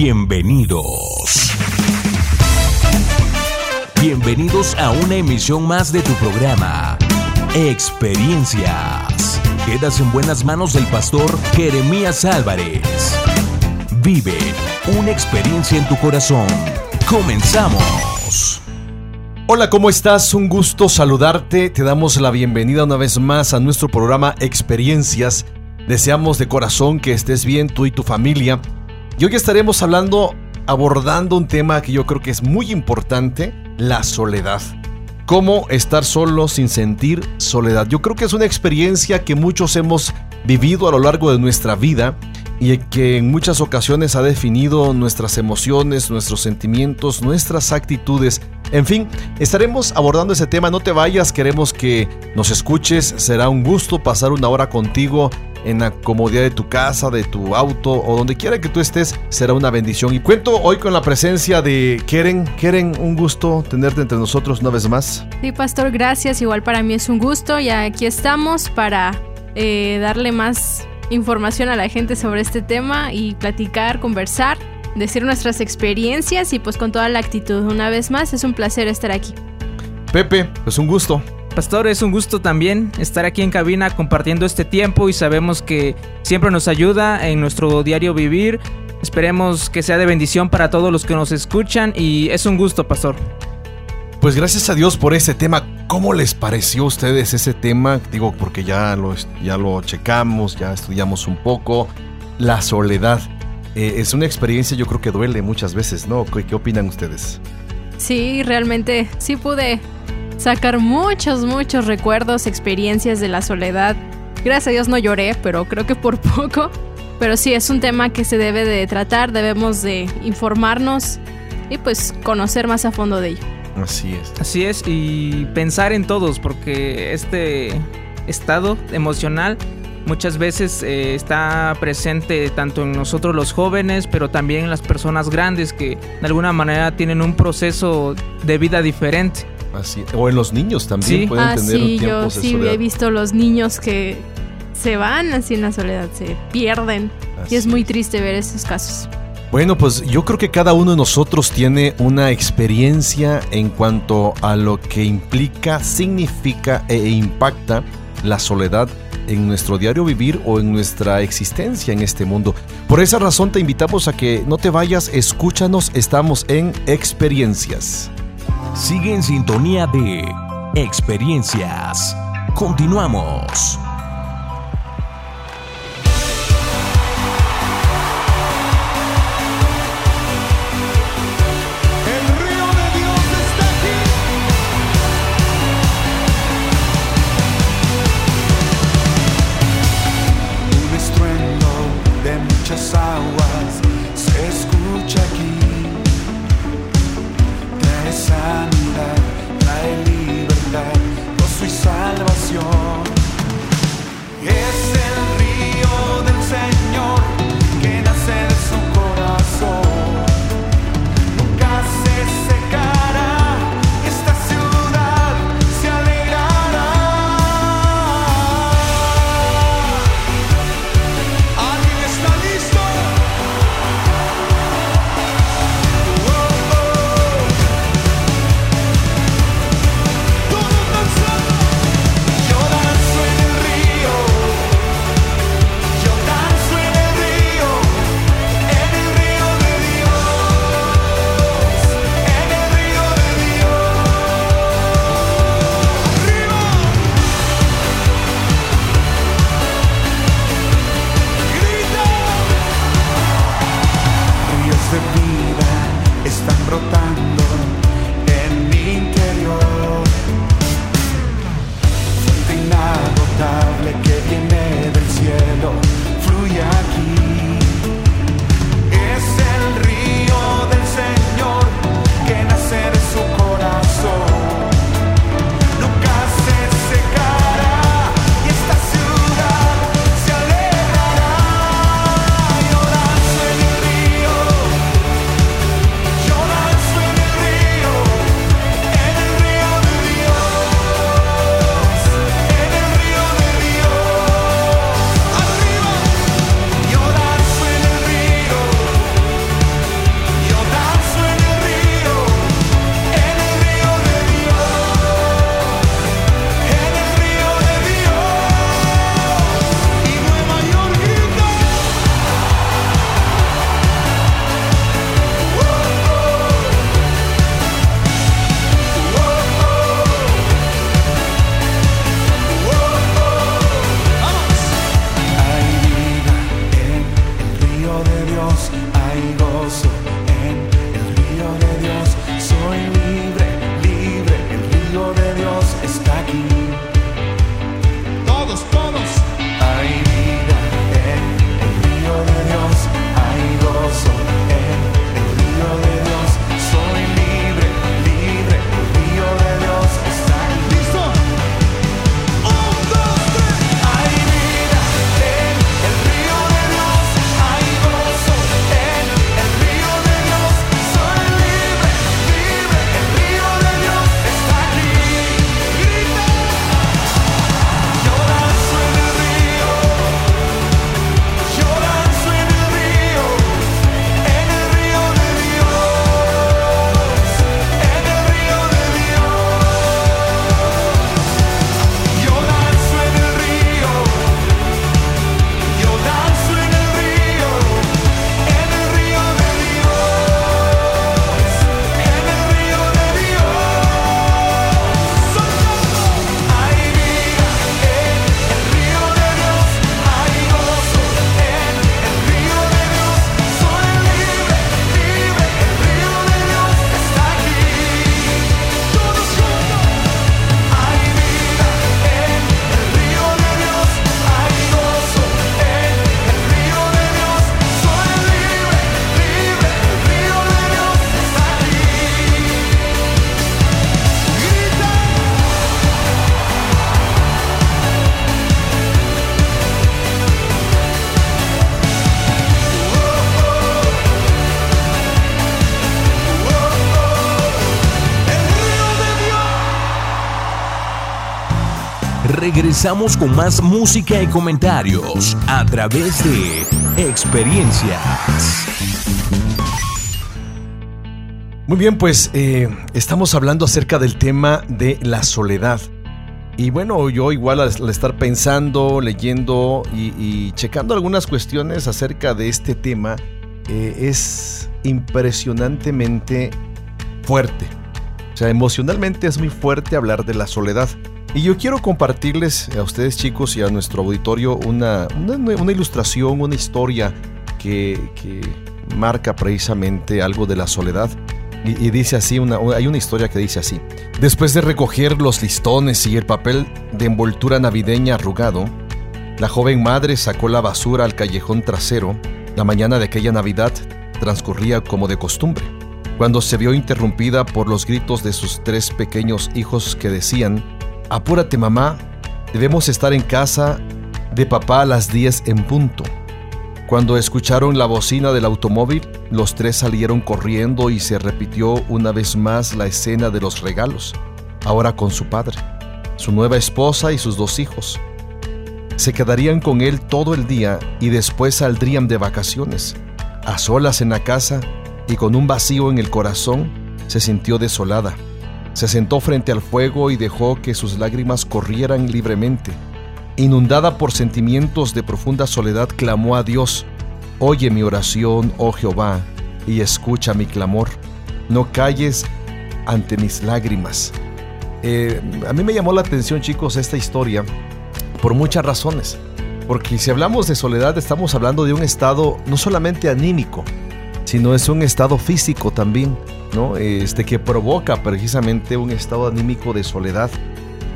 Bienvenidos. Bienvenidos a una emisión más de tu programa, Experiencias. Quedas en buenas manos del pastor Jeremías Álvarez. Vive una experiencia en tu corazón. Comenzamos. Hola, ¿cómo estás? Un gusto saludarte. Te damos la bienvenida una vez más a nuestro programa Experiencias. Deseamos de corazón que estés bien tú y tu familia. Y hoy estaremos hablando, abordando un tema que yo creo que es muy importante, la soledad. Cómo estar solo sin sentir soledad. Yo creo que es una experiencia que muchos hemos vivido a lo largo de nuestra vida y que en muchas ocasiones ha definido nuestras emociones, nuestros sentimientos, nuestras actitudes. En fin, estaremos abordando ese tema, no te vayas, queremos que nos escuches, será un gusto pasar una hora contigo en la comodidad de tu casa, de tu auto o donde quiera que tú estés, será una bendición. Y cuento hoy con la presencia de Keren. Keren, un gusto tenerte entre nosotros una vez más. Sí, pastor, gracias. Igual para mí es un gusto y aquí estamos para eh, darle más información a la gente sobre este tema y platicar, conversar, decir nuestras experiencias y pues con toda la actitud. Una vez más, es un placer estar aquí. Pepe, pues un gusto. Pastor, es un gusto también estar aquí en cabina compartiendo este tiempo y sabemos que siempre nos ayuda en nuestro diario vivir. Esperemos que sea de bendición para todos los que nos escuchan y es un gusto, Pastor. Pues gracias a Dios por ese tema. ¿Cómo les pareció a ustedes ese tema? Digo, porque ya lo, ya lo checamos, ya estudiamos un poco. La soledad. Eh, es una experiencia yo creo que duele muchas veces, ¿no? ¿Qué, ¿Qué opinan ustedes? Sí, realmente sí pude sacar muchos, muchos recuerdos, experiencias de la soledad. Gracias a Dios no lloré, pero creo que por poco. Pero sí, es un tema que se debe de tratar, debemos de informarnos y pues conocer más a fondo de ello. Así es. Así es, y pensar en todos, porque este estado emocional muchas veces eh, está presente tanto en nosotros los jóvenes, pero también en las personas grandes que de alguna manera tienen un proceso de vida diferente. Así, o en los niños también pueden ah, tener sí, tiempos yo de sí soledad. he visto los niños que se van así en la soledad, se pierden. Así y es muy triste ver estos casos. Bueno, pues yo creo que cada uno de nosotros tiene una experiencia en cuanto a lo que implica, significa e impacta la soledad en nuestro diario vivir o en nuestra existencia en este mundo. Por esa razón te invitamos a que no te vayas, escúchanos, estamos en experiencias. Sigue en sintonía de Experiencias. Continuamos. Regresamos con más música y comentarios a través de experiencias. Muy bien, pues eh, estamos hablando acerca del tema de la soledad. Y bueno, yo igual al, estar pensando, leyendo y, y checando algunas cuestiones acerca de este tema, eh, es impresionantemente fuerte. O sea, emocionalmente es muy fuerte hablar de la soledad. Y yo quiero compartirles a ustedes chicos y a nuestro auditorio una, una, una ilustración, una historia que, que, marca precisamente algo de la soledad. Y, y dice así, una, hay una historia que dice así. Después de recoger los listones y el papel de envoltura navideña arrugado, la joven madre sacó la basura al callejón trasero. La mañana de aquella Navidad transcurría como de costumbre, cuando se vio interrumpida por los gritos de sus tres pequeños hijos que decían, Apúrate mamá, debemos estar en casa de papá a las 10 en punto. Cuando escucharon la bocina del automóvil, los tres salieron corriendo y se repitió una vez más la escena de los regalos, ahora con su padre, su nueva esposa y sus dos hijos. Se quedarían con él todo el día y después saldrían de vacaciones. A solas en la casa y con un vacío en el corazón, se sintió desolada. Se sentó frente al fuego y dejó que sus lágrimas corrieran libremente. Inundada por sentimientos de profunda soledad, clamó a Dios, Oye mi oración, oh Jehová, y escucha mi clamor. No calles ante mis lágrimas. Eh, a mí me llamó la atención, chicos, esta historia por muchas razones. Porque si hablamos de soledad, estamos hablando de un estado no solamente anímico, sino es un estado físico también, ¿no? Este que provoca precisamente un estado anímico de soledad,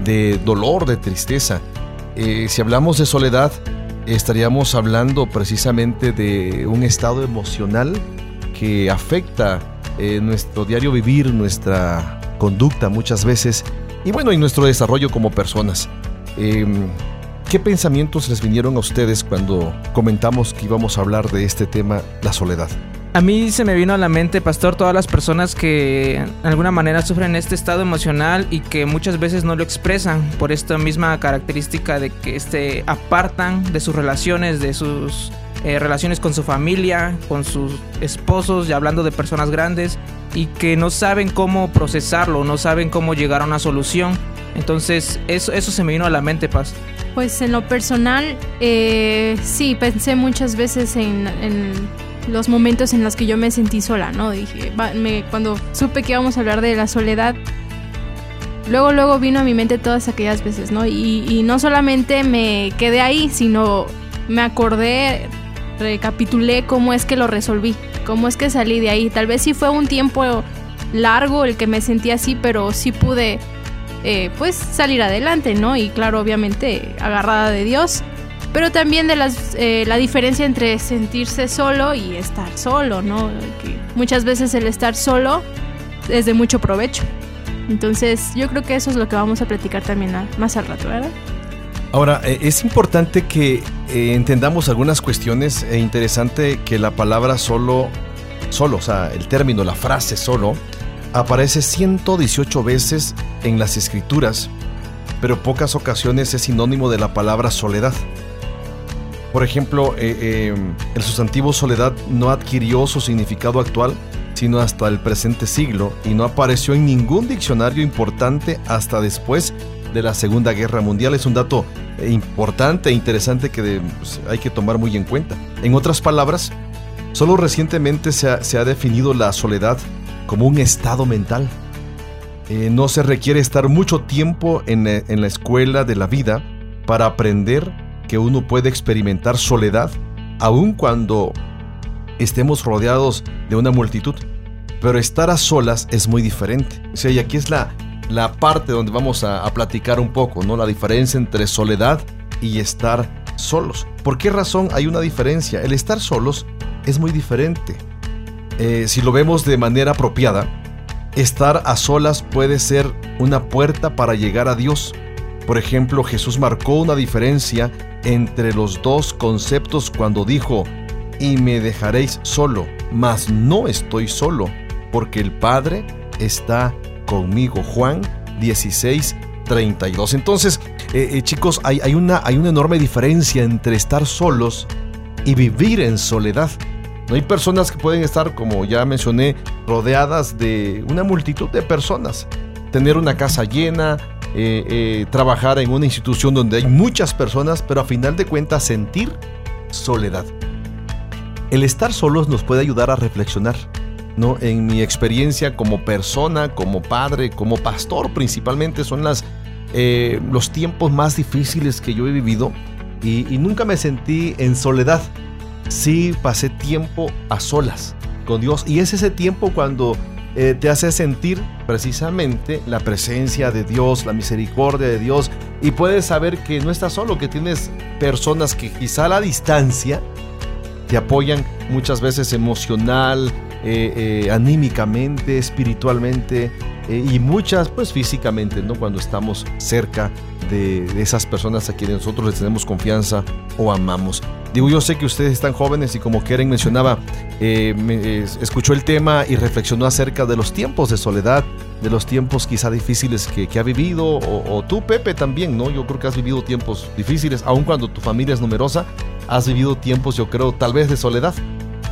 de dolor, de tristeza. Eh, si hablamos de soledad, estaríamos hablando precisamente de un estado emocional que afecta eh, nuestro diario vivir, nuestra conducta muchas veces y bueno, y nuestro desarrollo como personas. Eh, ¿Qué pensamientos les vinieron a ustedes cuando comentamos que íbamos a hablar de este tema, la soledad? A mí se me vino a la mente, pastor, todas las personas que de alguna manera sufren este estado emocional y que muchas veces no lo expresan por esta misma característica de que se apartan de sus relaciones, de sus eh, relaciones con su familia, con sus esposos, ya hablando de personas grandes, y que no saben cómo procesarlo, no saben cómo llegar a una solución. Entonces, eso, se me vino a la mente, Paz. Pues en lo personal, eh, sí, pensé muchas veces en, los momentos en los que yo me sentí sola, ¿no? Dije, me, cuando supe que íbamos a hablar de la soledad, luego, luego vino a mi mente todas aquellas veces, ¿no? Y, y no solamente me quedé ahí, sino me acordé, recapitulé cómo es que lo resolví, cómo es que salí de ahí. Tal vez sí fue un tiempo largo el que me sentí así, pero sí pude eh, pues salir adelante, ¿no? Y claro, obviamente agarrada de Dios, pero también de las, eh, la diferencia entre sentirse solo y estar solo, ¿no? Que muchas veces el estar solo es de mucho provecho. Entonces yo creo que eso es lo que vamos a platicar también a, más al rato, ¿verdad? Ahora, eh, es importante que eh, entendamos algunas cuestiones e interesante que la palabra solo, solo, o sea, el término, la frase solo, aparece 118 veces en las escrituras, pero pocas ocasiones es sinónimo de la palabra soledad. Por ejemplo, eh, eh, el sustantivo soledad no adquirió su significado actual sino hasta el presente siglo y no apareció en ningún diccionario importante hasta después de la Segunda Guerra Mundial. Es un dato importante e interesante que pues, hay que tomar muy en cuenta. En otras palabras, solo recientemente se ha, se ha definido la soledad como un estado mental. Eh, no se requiere estar mucho tiempo en, en la escuela de la vida para aprender que uno puede experimentar soledad aun cuando estemos rodeados de una multitud. Pero estar a solas es muy diferente. O sea, y aquí es la, la parte donde vamos a, platicar un poco, ¿no? La diferencia entre soledad y estar solos. ¿Por qué razón hay una diferencia? El estar solos es muy diferente. Eh, si lo vemos de manera apropiada, estar a solas puede ser una puerta para llegar a Dios. Por ejemplo, Jesús marcó una diferencia entre los dos conceptos cuando dijo, y me dejaréis solo, mas no estoy solo, porque el Padre está conmigo. Juan 16, 32. Entonces, eh, eh, chicos, hay, hay, una, hay una enorme diferencia entre estar solos y vivir en soledad. No hay personas que pueden estar, como ya mencioné, rodeadas de una multitud de personas. Tener una casa llena, eh, eh, trabajar en una institución donde hay muchas personas, pero a final de cuentas sentir soledad. El estar solos nos puede ayudar a reflexionar. ¿no? En mi experiencia como persona, como padre, como pastor principalmente, son las, eh, los tiempos más difíciles que yo he vivido y, y nunca me sentí en soledad. Sí pasé tiempo a solas con Dios y es ese tiempo cuando eh, te hace sentir precisamente la presencia de Dios, la misericordia de Dios y puedes saber que no estás solo, que tienes personas que quizá a la distancia te apoyan muchas veces emocional, eh, eh, anímicamente, espiritualmente eh, y muchas pues físicamente, ¿no? Cuando estamos cerca de, de esas personas a quienes nosotros les tenemos confianza o amamos. Digo, yo sé que ustedes están jóvenes y como Keren mencionaba, eh, eh, escuchó el tema y reflexionó acerca de los tiempos de soledad, de los tiempos quizá difíciles que, que ha vivido, o, o tú, Pepe, también, ¿no? Yo creo que has vivido tiempos difíciles, aun cuando tu familia es numerosa, has vivido tiempos, yo creo, tal vez de soledad.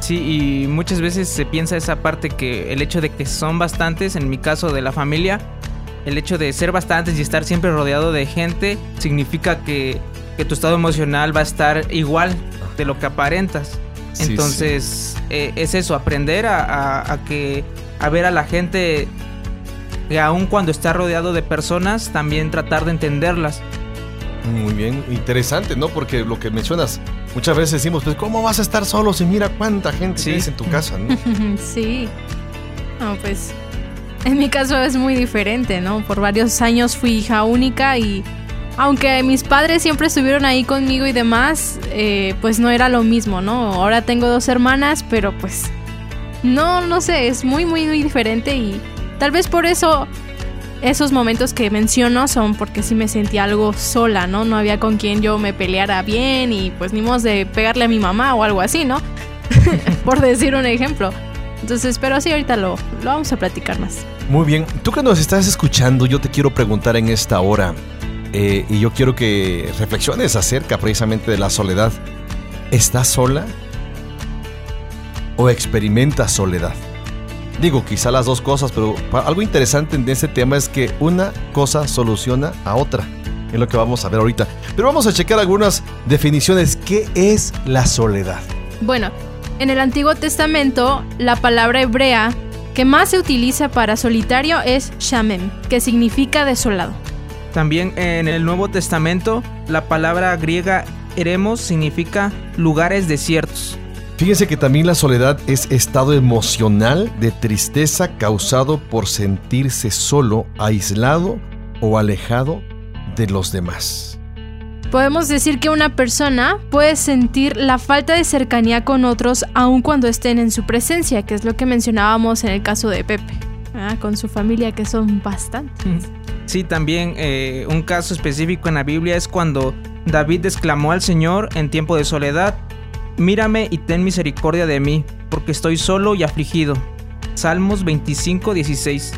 Sí, y muchas veces se piensa esa parte que el hecho de que son bastantes, en mi caso de la familia, el hecho de ser bastantes y estar siempre rodeado de gente significa que, que tu estado emocional va a estar igual de lo que aparentas. Sí, Entonces, eh, es eso, aprender a, a- a que a ver a la gente que aun cuando está rodeado de personas, también tratar de entenderlas. Muy bien, interesante, ¿no? Porque lo que mencionas, muchas veces decimos, pues, ¿cómo vas a estar solo si mira cuánta gente Sí. tienes en tu casa, ¿no? sí. No, pues en mi caso es muy diferente, ¿no? Por varios años fui hija única y aunque mis padres siempre estuvieron ahí conmigo y demás, eh, pues no era lo mismo, ¿no? Ahora tengo dos hermanas, pero pues no, no sé, es muy, muy, muy diferente y tal vez por eso esos momentos que menciono son porque sí me sentí algo sola, ¿no? No había con quien yo me peleara bien y pues ni modo de pegarle a mi mamá o algo así, ¿no? por decir un ejemplo. Entonces, pero sí, ahorita lo, lo vamos a platicar más. Muy bien, tú que nos estás escuchando, yo te quiero preguntar en esta hora, eh, y yo quiero que reflexiones acerca precisamente de la soledad. ¿Estás sola? ¿O experimentas soledad? Digo, quizá las dos cosas, pero algo interesante en este tema es que una cosa soluciona a otra. Es lo que vamos a ver ahorita. Pero vamos a checar algunas definiciones. ¿Qué es la soledad? Bueno, en el Antiguo Testamento, la palabra hebrea que más se utiliza para solitario es shamem, que significa desolado. También en el Nuevo Testamento, la palabra griega eremos significa lugares desiertos. Fíjense que también la soledad es estado emocional de tristeza causado por sentirse solo, aislado o alejado de los demás. Podemos decir que una persona puede sentir la falta de cercanía con otros aun cuando estén en su presencia, que es lo que mencionábamos en el caso de Pepe, con su familia que son bastantes. Sí, también eh, un caso específico en la Biblia es cuando David exclamó al Señor en tiempo de soledad, mírame y ten misericordia de mí, porque estoy solo y afligido. Salmos 25, 16.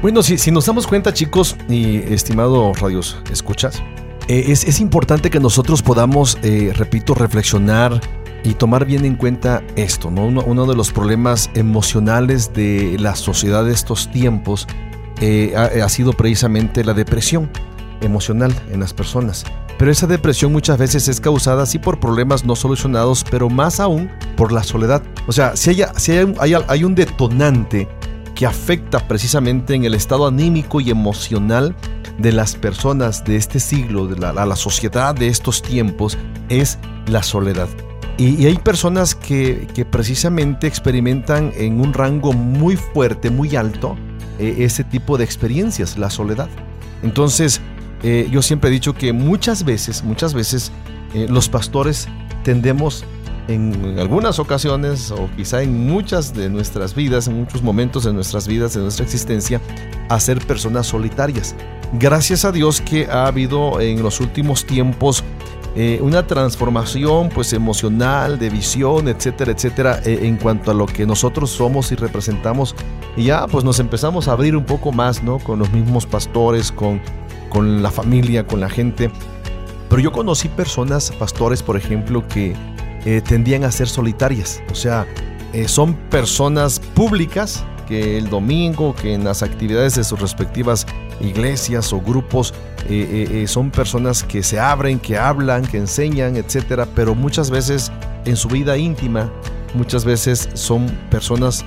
Bueno, si, si nos damos cuenta, chicos y estimados radios, escuchas, eh, es, es importante que nosotros podamos, eh, repito, reflexionar y tomar bien en cuenta esto, ¿no? Uno, de los problemas emocionales de la sociedad de estos tiempos eh, ha sido precisamente la depresión emocional en las personas. Pero esa depresión muchas veces es causada sí por problemas no solucionados, pero más aún por la soledad. O sea, si hay, hay, un- detonante que afecta precisamente en el estado anímico y emocional de las personas de este siglo, de la, sociedad de estos tiempos, es la soledad. Y, hay personas que, que precisamente experimentan en un rango muy fuerte, muy alto, eh, ese tipo de experiencias, la soledad. Entonces, eh, yo siempre he dicho que muchas veces, muchas veces, eh, los pastores tendemos en, algunas ocasiones, o quizá en muchas de nuestras vidas, en muchos momentos de nuestras vidas, de nuestra existencia, a ser personas solitarias. Gracias a Dios que ha habido en los últimos tiempos eh, una transformación pues emocional, de visión, etcétera, etcétera, eh, en cuanto a lo que nosotros somos y representamos. Y ya pues nos empezamos a abrir un poco más, ¿no? Con los mismos pastores, con, con la familia, con la gente. Pero yo conocí personas, pastores, por ejemplo, que eh, tendían a ser solitarias. O sea, son personas públicas que el domingo, que en las actividades de sus respectivas iglesias o grupos, eh, son personas que se abren, que hablan, que enseñan, etcétera, pero muchas veces en su vida íntima, muchas veces son personas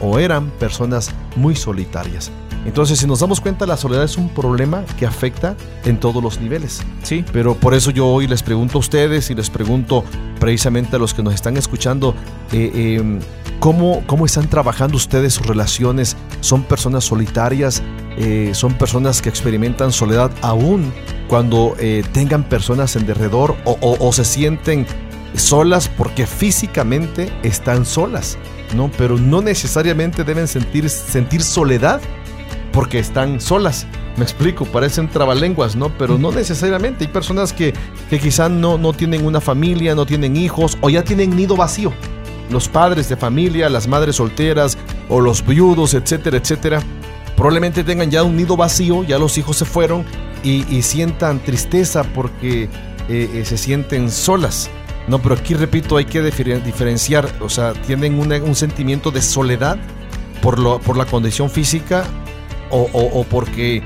o eran personas muy solitarias. Entonces, si nos damos cuenta, la soledad es un problema que afecta en todos los niveles. Sí. Pero por eso yo hoy les pregunto a ustedes y les pregunto precisamente a los que nos están escuchando, eh, eh, ¿cómo, ¿cómo están trabajando ustedes sus relaciones? ¿Son personas solitarias? Eh, ¿Son personas que experimentan soledad aún cuando eh, tengan personas en derredor o, o- o se sienten solas porque físicamente están solas? ¿no? Pero no necesariamente deben sentir, sentir soledad porque están solas. Me explico, parecen trabalenguas, ¿no? Pero no necesariamente. Hay personas que, que quizá no, no tienen una familia, no tienen hijos o ya tienen nido vacío. Los padres de familia, las madres solteras o los viudos, etcétera, etcétera. Probablemente tengan ya un nido vacío, ya los hijos se fueron y, y sientan tristeza porque eh, eh, se sienten solas. No, pero aquí repito, hay que diferen- diferenciar, o sea, tienen un sentimiento de soledad por, lo, por la condición física o, o- o porque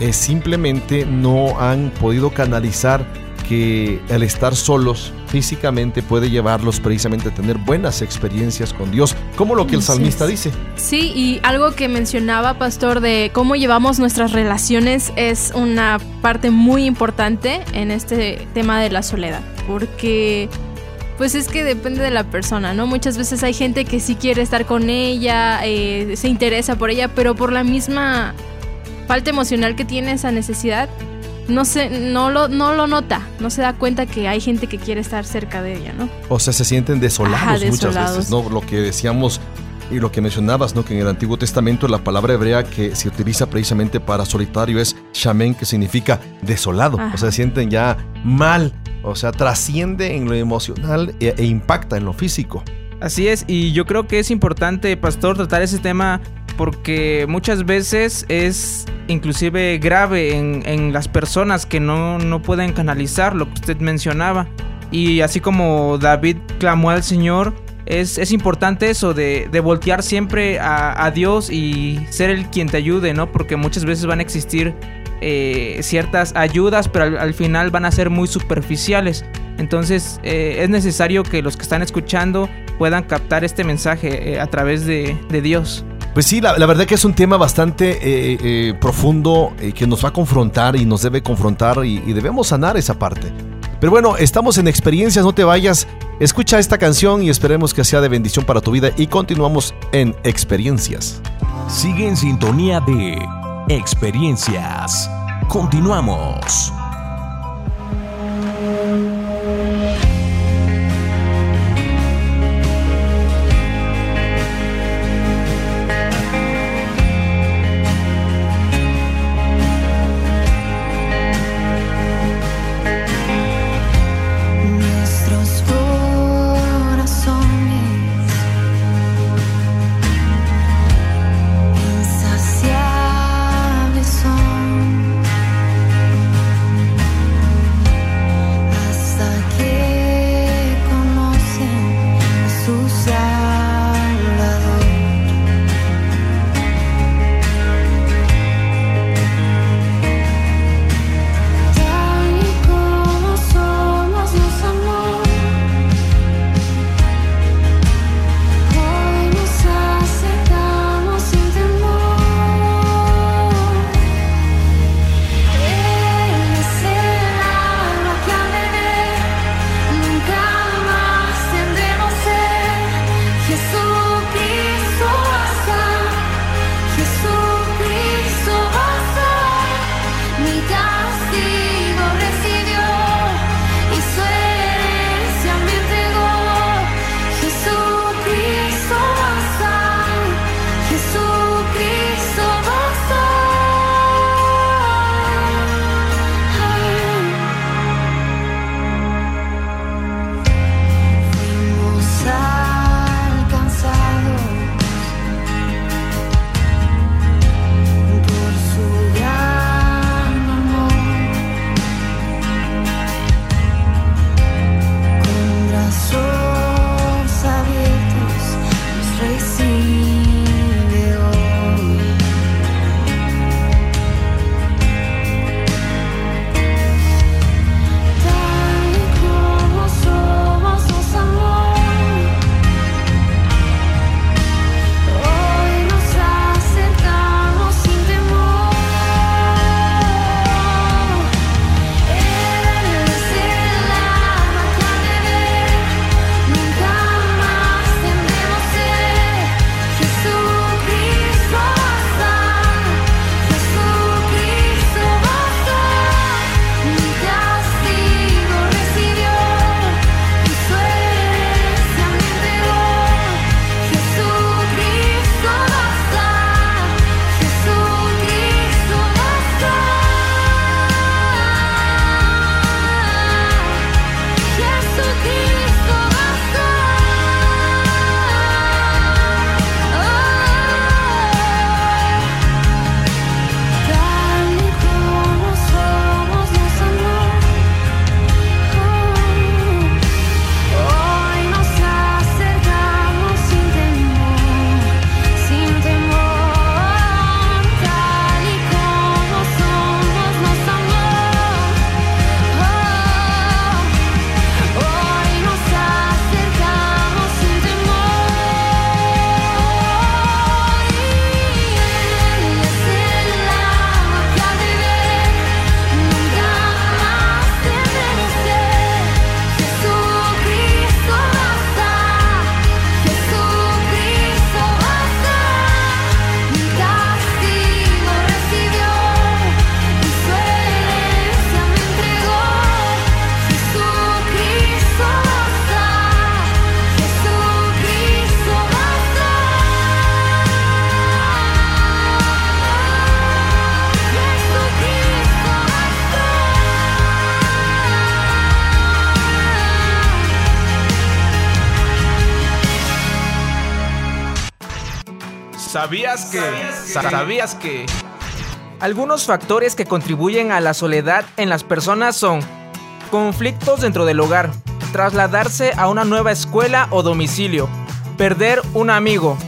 eh, simplemente no han podido canalizar que el estar solos físicamente puede llevarlos precisamente a tener buenas experiencias con Dios, como lo que el salmista dice. Sí, y algo que mencionaba, Pastor, de cómo llevamos nuestras relaciones es una parte muy importante en este tema de la soledad, porque pues es que depende de la persona, ¿no? Muchas veces hay gente que sí quiere estar con ella, eh, se interesa por ella, pero por la misma falta emocional que tiene esa necesidad, no se, no lo, no lo nota, no se da cuenta que hay gente que quiere estar cerca de ella, ¿no? O sea, se sienten desolados Ajá, muchas desolados. veces, ¿no? Lo que decíamos y lo que mencionabas, ¿no? Que en el Antiguo Testamento la palabra hebrea que se utiliza precisamente para solitario es shamen, que significa desolado. Ajá. O sea, se sienten ya mal, o sea, trasciende en lo emocional e, e impacta en lo físico. Así es, y yo creo que es importante, pastor, tratar ese tema porque muchas veces es inclusive grave en, en las personas que no, no pueden canalizar lo que usted mencionaba. Y así como David clamó al Señor, es, es importante eso de, de voltear siempre a, a Dios y ser el quien te ayude, ¿no? Porque muchas veces van a existir eh, ciertas ayudas, pero al, al final van a ser muy superficiales. Entonces eh, es necesario que los que están escuchando puedan captar este mensaje eh, a través de, de Dios. Pues sí, la, verdad que es un tema bastante eh, eh, profundo eh, que nos va a confrontar y nos debe confrontar y debemos sanar esa parte. Pero bueno, estamos en experiencias, no te vayas. Escucha esta canción y esperemos que sea de bendición para tu vida y continuamos en experiencias. Sigue en sintonía de experiencias. Continuamos. ¿Sabías que? ¿Sabías que? Algunos factores que contribuyen a la soledad en las personas son conflictos dentro del hogar, trasladarse a una nueva escuela o domicilio, perder un amigo,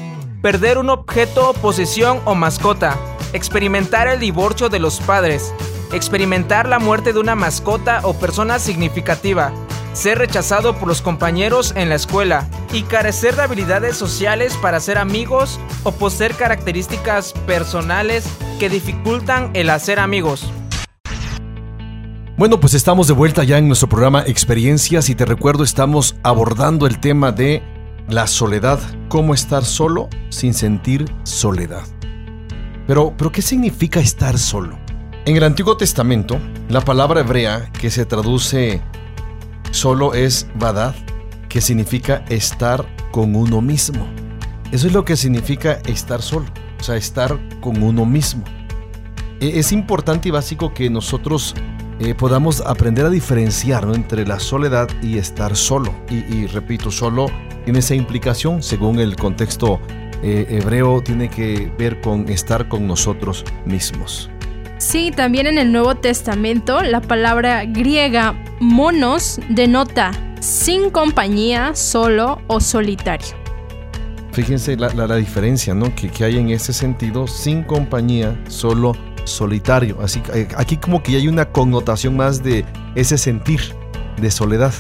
perder un objeto, posesión o mascota, experimentar el divorcio de los padres, experimentar la muerte de una mascota o persona significativa, ser rechazado por los compañeros en la escuela y carecer de habilidades sociales para ser amigos o poseer características personales que dificultan el hacer amigos. Bueno, pues estamos de vuelta ya en nuestro programa Experiencias y te recuerdo estamos abordando el tema de la soledad, cómo estar solo sin sentir soledad. Pero, pero ¿qué significa estar solo? En el Antiguo Testamento, la palabra hebrea que se traduce solo es badad, que significa estar con uno mismo. Eso es lo que significa estar solo, o sea, estar con uno mismo. E- Es importante y básico que nosotros eh, podamos aprender a diferenciar entre la soledad y estar solo. Y, repito, solo tiene esa implicación, según el contexto eh, hebreo, tiene que ver con estar con nosotros mismos. Sí, también en el Nuevo Testamento la palabra griega monos denota sin compañía, solo o solitario. Fíjense la, la- la diferencia ¿no? que, que hay en ese sentido, sin compañía, solo solitario. Así que, eh, aquí como que ya hay una connotación más de ese sentir de soledad.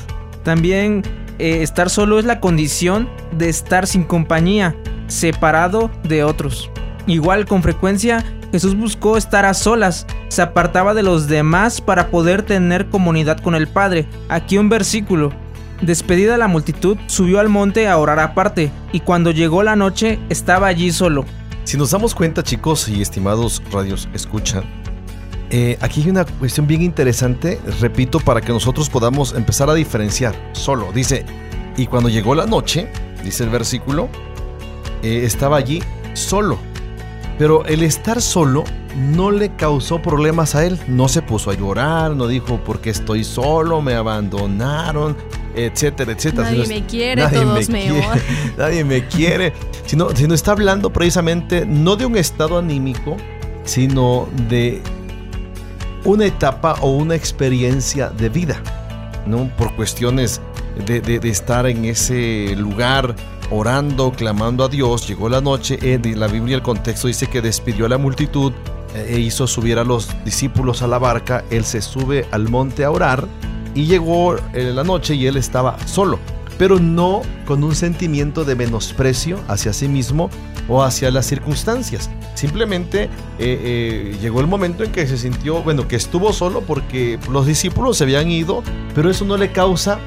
También eh, estar solo es la condición de estar sin compañía, separado de otros. Igual con frecuencia Jesús buscó estar a solas, se apartaba de los demás para poder tener comunidad con el Padre. Aquí un versículo. Despedida la multitud, subió al monte a orar aparte, y cuando llegó la noche estaba allí solo. Si nos damos cuenta, chicos y estimados radios, escuchan. eh, aquí hay una cuestión bien interesante, repito, para que nosotros podamos empezar a diferenciar. Solo, dice, y cuando llegó la noche, dice el versículo, eh, estaba allí solo. Pero el estar solo no le causó problemas a él. No se puso a llorar, no dijo porque estoy solo, me abandonaron, etcétera, etcétera. Nadie Sino- me quiere, nadie todos me me quiere. nadie me quiere. Sino, sino está hablando precisamente no de un estado anímico, sino de una etapa o una experiencia de vida, ¿no? Por cuestiones de, de- de estar en ese lugar orando, clamando a Dios, llegó la noche, eh, de la Biblia el contexto dice que despidió a la multitud eh, e hizo subir a los discípulos a la barca, él se sube al monte a orar y llegó eh, la noche y él estaba solo, pero no con un sentimiento de menosprecio hacia sí mismo o hacia las circunstancias. Simplemente eh, eh, llegó el momento en que se sintió, bueno, que estuvo solo porque los discípulos se habían ido, pero eso no le causa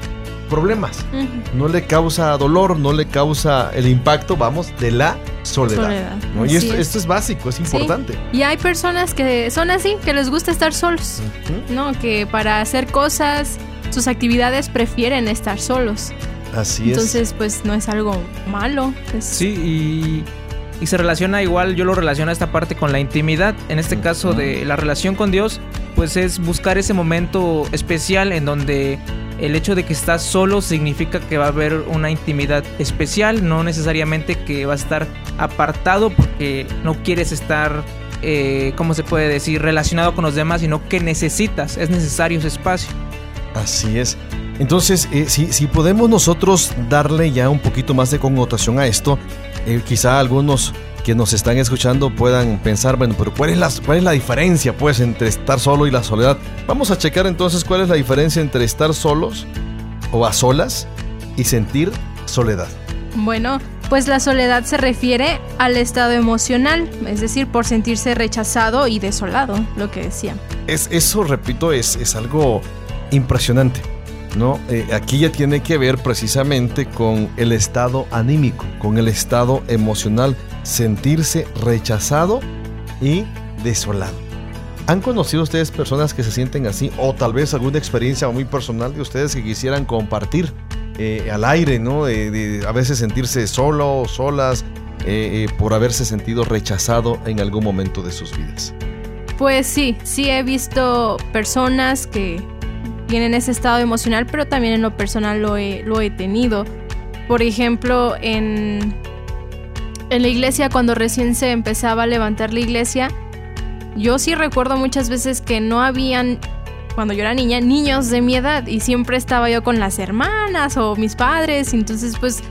problemas, no le causa dolor, no le causa el impacto, vamos, de la soledad. Soledad, ¿no? Y esto, es. esto es básico, es importante. Y hay personas que son así, que les gusta estar solos. ¿no? Que para hacer cosas, sus actividades prefieren estar solos. Así es. Entonces, pues no es algo malo. es- Sí, y, y se relaciona igual, yo lo relaciono esta parte con la intimidad. En este caso de la relación con Dios, pues es buscar ese momento especial en donde el hecho de que estás solo significa que va a haber una intimidad especial, no necesariamente que va a estar apartado porque no quieres estar, eh, ¿cómo se puede decir?, relacionado con los demás, sino que necesitas, es necesario ese espacio. Así es. Entonces, eh, si, si podemos nosotros darle ya un poquito más de connotación a esto, eh, quizá algunos que nos están escuchando puedan pensar, bueno, pero ¿cuál es, la, ¿cuál es la diferencia pues entre estar solo y la soledad? Vamos a checar entonces cuál es la diferencia entre estar solos o a solas y sentir soledad. Bueno, pues la soledad se refiere al estado emocional, es decir, por sentirse rechazado y desolado, lo que decía. Es, eso, repito, es, es algo impresionante. ¿no? Eh, aquí ya tiene que ver precisamente con el estado anímico, con el estado emocional, sentirse rechazado y desolado. ¿Han conocido ustedes personas que se sienten así? O tal vez alguna experiencia muy personal de ustedes que quisieran compartir eh, al aire, ¿no? De, a veces sentirse solo o solas eh, eh, por haberse sentido rechazado en algún momento de sus vidas. Pues sí, sí he visto personas que tienen ese estado emocional, pero también en lo personal lo he tenido. Por ejemplo, en, en la iglesia, cuando recién se empezaba a levantar la iglesia, yo sí recuerdo muchas veces que no habían, cuando yo era niña, niños de mi edad y siempre estaba yo con las hermanas o mis padres, entonces pues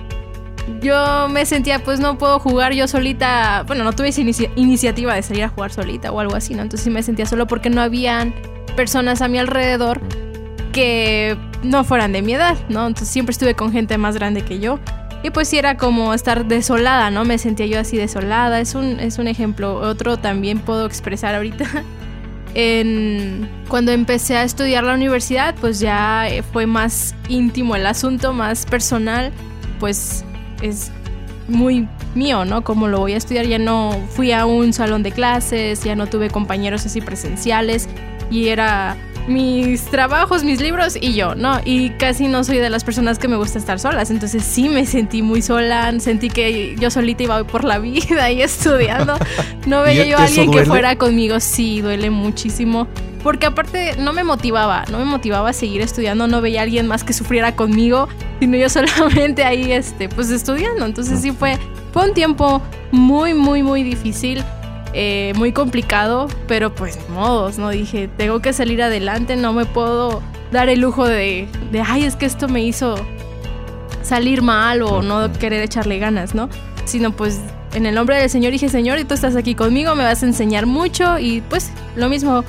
yo me sentía pues no puedo jugar yo solita, bueno, no tuve esa inici- iniciativa de salir a jugar solita o algo así, ¿no? Entonces sí me sentía solo porque no habían personas a mi alrededor que no fueran de mi edad, ¿no? Entonces siempre estuve con gente más grande que yo. Y pues sí era como estar desolada, ¿no? Me sentía yo así desolada. Es un, es un ejemplo. Otro también puedo expresar ahorita. En, cuando empecé a estudiar la universidad, pues ya eh, fue más íntimo el asunto, más personal. Pues es muy mío, ¿no? Como lo voy a estudiar, ya no fui a un salón de clases, ya no tuve compañeros así presenciales y era mis trabajos, mis libros y yo, ¿no? Y casi no soy de las personas que me gusta estar solas, entonces sí me sentí muy sola, sentí que yo solita iba por la vida y estudiando. No veía ¿Y yo a alguien que fuera conmigo, sí, duele muchísimo. Porque aparte no me motivaba, no me motivaba a seguir estudiando, no veía a alguien más que sufriera conmigo, sino yo solamente ahí, este, pues estudiando. Entonces sí fue, fue un tiempo muy, muy, muy difícil, eh, muy complicado, pero pues de modos, ¿no? Dije, tengo que salir adelante, no me puedo dar el lujo de, de ay, es que esto me hizo salir mal o no querer echarle ganas, ¿no? Sino pues en el nombre del Señor dije, Señor, y tú estás aquí conmigo, me vas a enseñar mucho y pues lo mismo.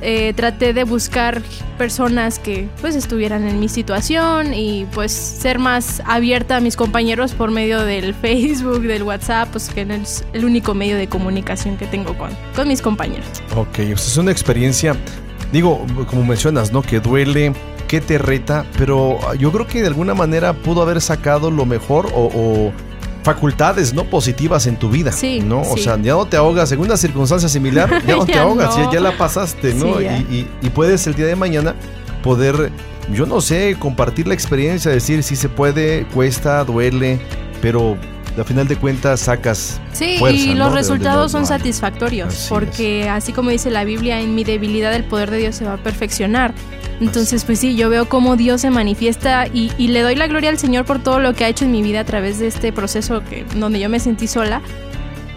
Eh, traté de buscar personas que pues estuvieran en mi situación y pues ser más abierta a mis compañeros por medio del Facebook, del WhatsApp, pues que es el único medio de comunicación que tengo con, con mis compañeros. Ok, es una experiencia, digo, como mencionas, ¿no? Que duele, que te reta, pero yo creo que de alguna manera pudo haber sacado lo mejor o facultades no positivas en tu vida, Sí, ¿no? O sí. sea, ya no te ahogas en una circunstancia similar, ya no te ahogas, no. Ya, ya la pasaste, ¿no? Sí, y, y- y puedes el día de mañana poder, yo no sé, compartir la experiencia, decir si se puede, cuesta, duele, pero al final de cuentas sacas Sí, fuerza, y los resultados son satisfactorios, Así porque así como dice la Biblia, en mi debilidad el poder de Dios se va a perfeccionar. Entonces, pues sí, yo veo cómo Dios se manifiesta y, le doy la gloria al Señor por todo lo que ha hecho en mi vida a través de este proceso que, donde yo me sentí sola.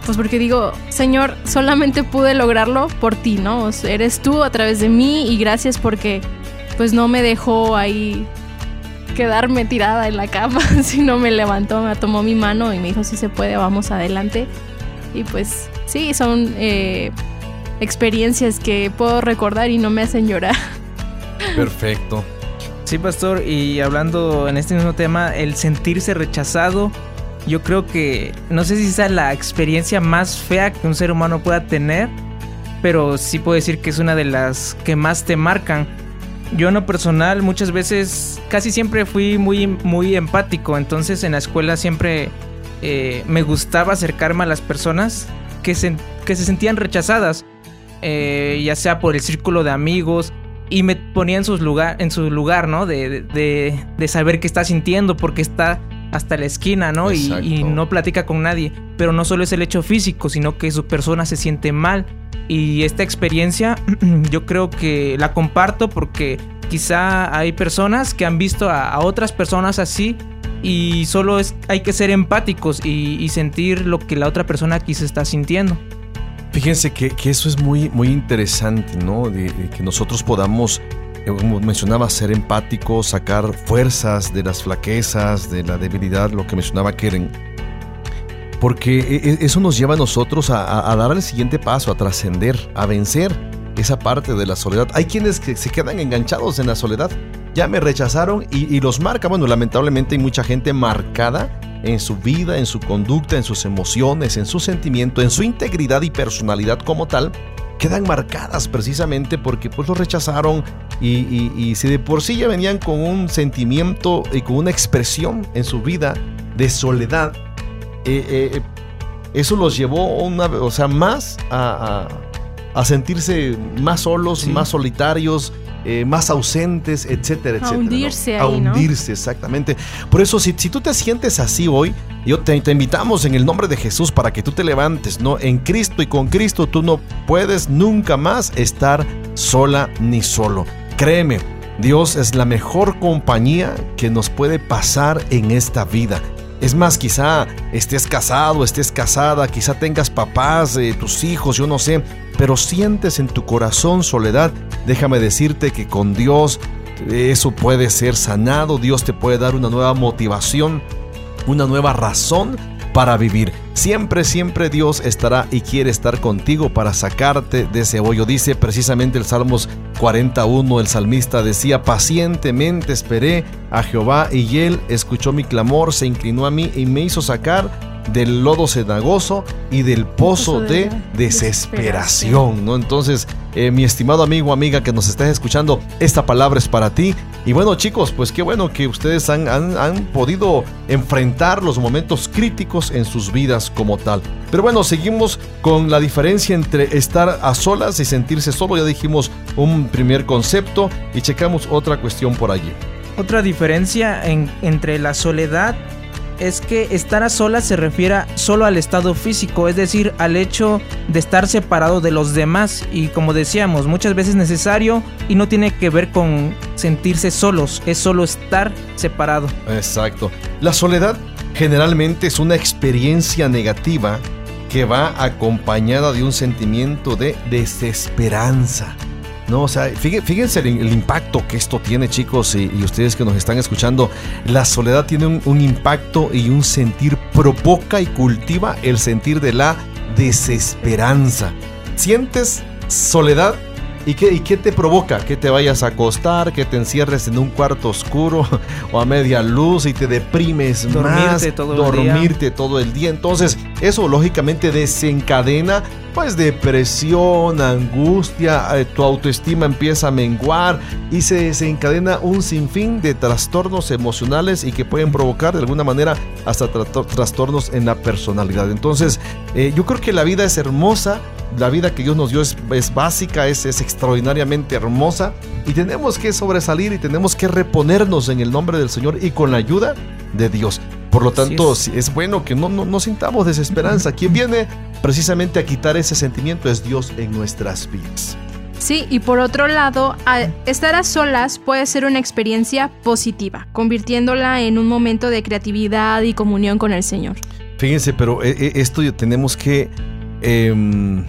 Pues porque digo, Señor, solamente pude lograrlo por ti, ¿no? Eres tú a través de mí y gracias porque pues no me dejó ahí quedarme tirada en la cama, sino me levantó, me tomó mi mano y me dijo, si se puede, vamos adelante. Y pues sí, son eh, experiencias que puedo recordar y no me hacen llorar. Perfecto. Sí, pastor, y hablando en este mismo tema, el sentirse rechazado, yo creo que, no sé si esa es la experiencia más fea que un ser humano pueda tener, pero sí puedo decir que es una de las que más te marcan. Yo en lo personal muchas veces, casi siempre fui muy, muy empático, entonces en la escuela siempre eh, me gustaba acercarme a las personas que se, que se sentían rechazadas, eh, ya sea por el círculo de amigos, y me ponía en, sus lugar, en su lugar, ¿no? De, de, de saber qué está sintiendo, porque está hasta la esquina, ¿no? Y, y no platica con nadie. Pero no solo es el hecho físico, sino que su persona se siente mal. Y esta experiencia yo creo que la comparto porque quizá hay personas que han visto a, a otras personas así y solo es, hay que ser empáticos y, y sentir lo que la otra persona quizá está sintiendo. Fíjense que, que eso es muy, muy interesante, ¿no? De, de que nosotros podamos, eh, como mencionaba, ser empáticos, sacar fuerzas de las flaquezas, de la debilidad, lo que mencionaba Keren. Porque e- e- eso nos lleva a nosotros a- a dar el siguiente paso, a trascender, a vencer esa parte de la soledad. Hay quienes que se quedan enganchados en la soledad. Ya me rechazaron y, y los marca. Bueno, lamentablemente hay mucha gente marcada en su vida, en su conducta, en sus emociones, en su sentimiento, en su integridad y personalidad como tal, quedan marcadas precisamente porque pues los rechazaron y, y- y si de por sí ya venían con un sentimiento y con una expresión en su vida de soledad, eh, eh, eso los llevó una, o sea, más a, a- a sentirse más solos, Sí. más solitarios, eh, más ausentes, etcétera, A etcétera. ¿no? hundirse A hundirse, exactamente. Por eso, si, si tú te sientes así hoy, yo te, te invitamos en el nombre de Jesús para que tú te levantes, ¿no? En Cristo y con Cristo tú no puedes nunca más estar sola ni solo. Créeme, Dios es la mejor compañía que nos puede pasar en esta vida. Es más, quizá estés casado, estés casada, quizá tengas papás, eh, tus hijos, yo no sé, pero sientes en tu corazón soledad, déjame decirte que con Dios eh, eso puede ser sanado, Dios te puede dar una nueva motivación, una nueva razón para vivir. Siempre, siempre Dios estará y quiere estar contigo para sacarte de ese hoyo. Dice precisamente el Salmos 41, el salmista decía, pacientemente esperé a Jehová y él escuchó mi clamor, se inclinó a mí y me hizo sacar del lodo cenagoso y del pozo de desesperación, ¿no? Entonces, eh, mi estimado amigo, amiga que nos estás escuchando, esta palabra es para ti. Y bueno, chicos, pues qué bueno que ustedes han, han- han podido enfrentar los momentos críticos en sus vidas como tal. Pero bueno, seguimos con la diferencia entre estar a solas y sentirse solo. Ya dijimos un primer concepto y checamos otra cuestión por allí. Otra diferencia en- entre la soledad es que estar a solas se refiere solo al estado físico, es decir, al hecho de estar separado de los demás y como decíamos, muchas veces necesario y no tiene que ver con sentirse solos, es solo estar separado. Exacto. La soledad generalmente es una experiencia negativa que va acompañada de un sentimiento de desesperanza. No, o sea, fíjense, el, el impacto que esto tiene, chicos, y, y ustedes que nos están escuchando. La soledad tiene un, un impacto y un sentir, provoca y cultiva el sentir de la desesperanza. ¿Sientes soledad? ¿Y qué, ¿Y qué te provoca? Que te vayas a acostar, que te encierres en un cuarto oscuro o a media luz y te deprimes Dormirte más, todo el día. dormirte todo el día. Entonces, eso lógicamente desencadena pues depresión, angustia, eh, tu autoestima empieza a menguar y se desencadena un sinfín de trastornos emocionales y que pueden provocar de alguna manera hasta tra- trastornos en la personalidad. Entonces, eh, yo creo que la vida es hermosa, la vida que Dios nos dio es, es básica, es, es extraordinariamente hermosa y tenemos que sobresalir y tenemos que reponernos en el nombre del Señor y con la ayuda de Dios. Por lo tanto, es. bueno que no, no, no sintamos desesperanza. Quien viene precisamente a quitar ese sentimiento es Dios en nuestras vidas. Sí, y por otro lado, estar a solas puede ser una experiencia positiva, convirtiéndola en un momento de creatividad y comunión con el Señor. Fíjense, pero eh, eh, esto tenemos que em,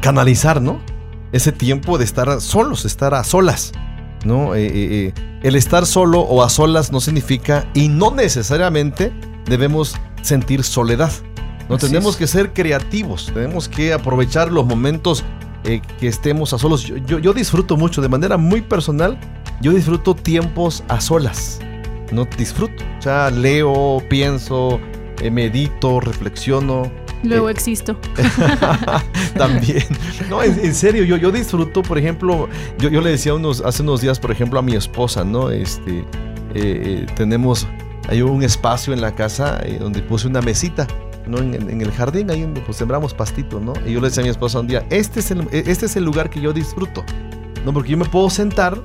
canalizar, ¿no? Ese tiempo de estar solos, estar a solas, ¿no? Eh, eh, eh, el estar solo o a solas no significa y no necesariamente debemos sentir soledad. No Así tenemos es. que ser creativos, tenemos que aprovechar los momentos eh, que estemos a solos. Yo, yo- yo disfruto mucho, de manera muy personal, yo disfruto tiempos a solas. No disfruto. O sea, leo, pienso, medito, reflexiono. Luego Eh, existo. También. No, en, en serio, yo, yo disfruto, por ejemplo, yo, yo le decía unos, hace unos días, por ejemplo, a mi esposa, ¿no? Este, eh, eh, tenemos, hay un espacio en la casa eh, donde puse una mesita, ¿no? En, el jardín, ahí donde pues, sembramos pastito, ¿no? Y yo le decía a mi esposa un día, este es el, este es el lugar que yo disfruto, ¿no? Porque yo me puedo sentar